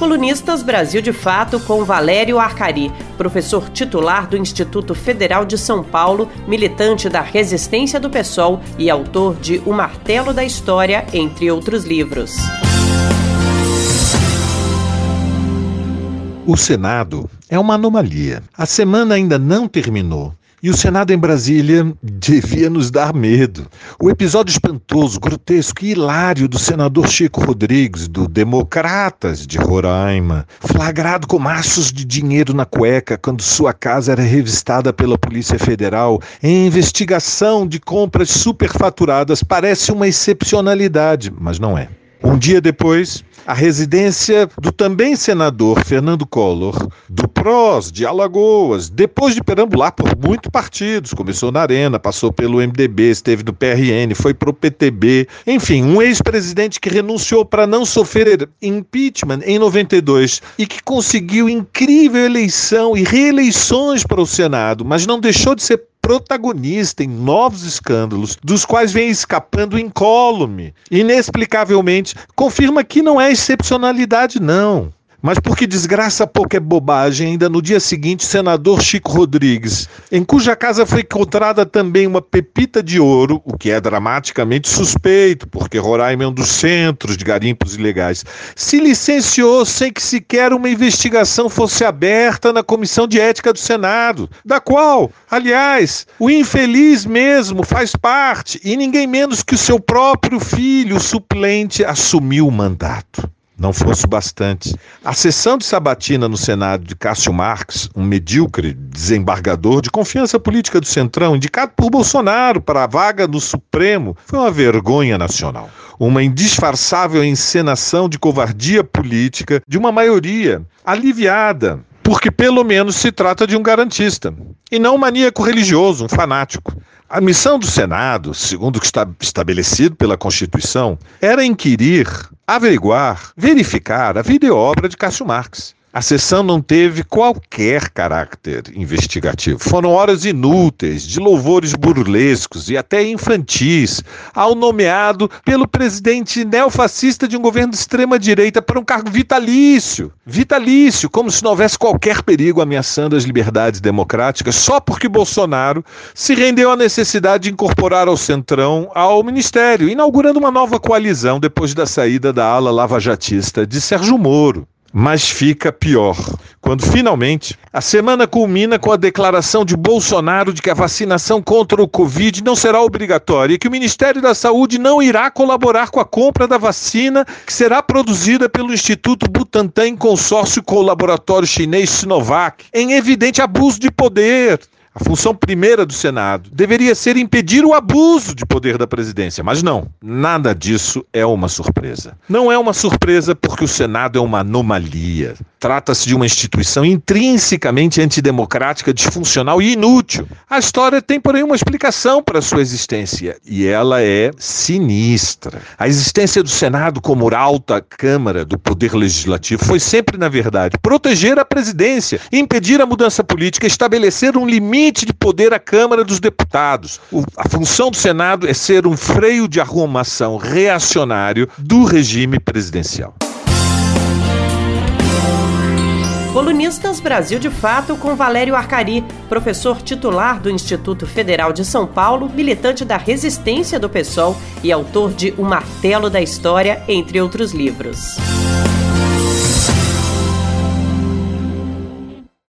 Colunistas Brasil de Fato com Valério Arcari, professor titular do Instituto Federal de São Paulo, militante da resistência do PSOL e autor de O Martelo da História, entre outros livros. O Senado é uma anomalia. A semana ainda não terminou e o Senado em Brasília devia nos dar medo. O episódio espantoso, grotesco e hilário do senador Chico Rodrigues, do Democratas de Roraima, flagrado com maços de dinheiro na cueca quando sua casa era revistada pela Polícia Federal em investigação de compras superfaturadas, parece uma excepcionalidade, mas não é. Um dia depois, a residência do também senador Fernando Collor, do PROS, de Alagoas, depois de perambular por muitos partidos, começou na Arena, passou pelo MDB, esteve no PRN, foi para o PTB, enfim, um ex-presidente que renunciou para não sofrer impeachment em 92 e que conseguiu incrível eleição e reeleições para o Senado, mas não deixou de ser protagonista em novos escândalos, dos quais vem escapando incólume. Inexplicavelmente, confirma que não é excepcionalidade, não. Mas porque desgraça pouco é bobagem, ainda no dia seguinte, senador Chico Rodrigues, em cuja casa foi encontrada também uma pepita de ouro, o que é dramaticamente suspeito, porque Roraima é um dos centros de garimpos ilegais, se licenciou sem que sequer uma investigação fosse aberta na Comissão de Ética do Senado, da qual, aliás, o infeliz mesmo faz parte, e ninguém menos que o seu próprio filho, o suplente, assumiu o mandato não fosse bastante. A sessão de sabatina no Senado de Cássio Marques, um medíocre desembargador de confiança política do Centrão, indicado por Bolsonaro para a vaga no Supremo, foi uma vergonha nacional. Uma indisfarçável encenação de covardia política de uma maioria aliviada porque pelo menos se trata de um garantista, e não um maníaco religioso, um fanático. A missão do Senado, segundo o que está estabelecido pela Constituição, era inquirir, averiguar, verificar a vida e obra de Cássio Marx. A sessão não teve qualquer caráter investigativo. Foram horas inúteis, de louvores burlescos e até infantis, ao nomeado pelo presidente neofascista de um governo de extrema-direita para um cargo vitalício. Vitalício, como se não houvesse qualquer perigo ameaçando as liberdades democráticas, só porque Bolsonaro se rendeu à necessidade de incorporar ao Centrão ao Ministério, inaugurando uma nova coalizão depois da saída da ala lavajatista de Sérgio Moro. Mas fica pior. Quando finalmente a semana culmina com a declaração de Bolsonaro de que a vacinação contra o Covid não será obrigatória e que o Ministério da Saúde não irá colaborar com a compra da vacina que será produzida pelo Instituto Butantan em consórcio com o laboratório chinês Sinovac, em evidente abuso de poder. A função primeira do Senado deveria ser impedir o abuso de poder da presidência, mas não, nada disso é uma surpresa. Não é uma surpresa porque o Senado é uma anomalia. Trata-se de uma instituição intrinsecamente antidemocrática, disfuncional e inútil. A história tem, porém, uma explicação para sua existência e ela é sinistra. A existência do Senado como alta Câmara do Poder Legislativo foi sempre, na verdade, proteger a presidência, impedir a mudança política, estabelecer um limite limite de poder à Câmara dos Deputados. O, a função do Senado é ser um freio de arrumação reacionário do regime presidencial. Colunistas Brasil de Fato com Valério Arcari, professor titular do Instituto Federal de São Paulo, militante da resistência do PSOL e autor de O Martelo da História, entre outros livros.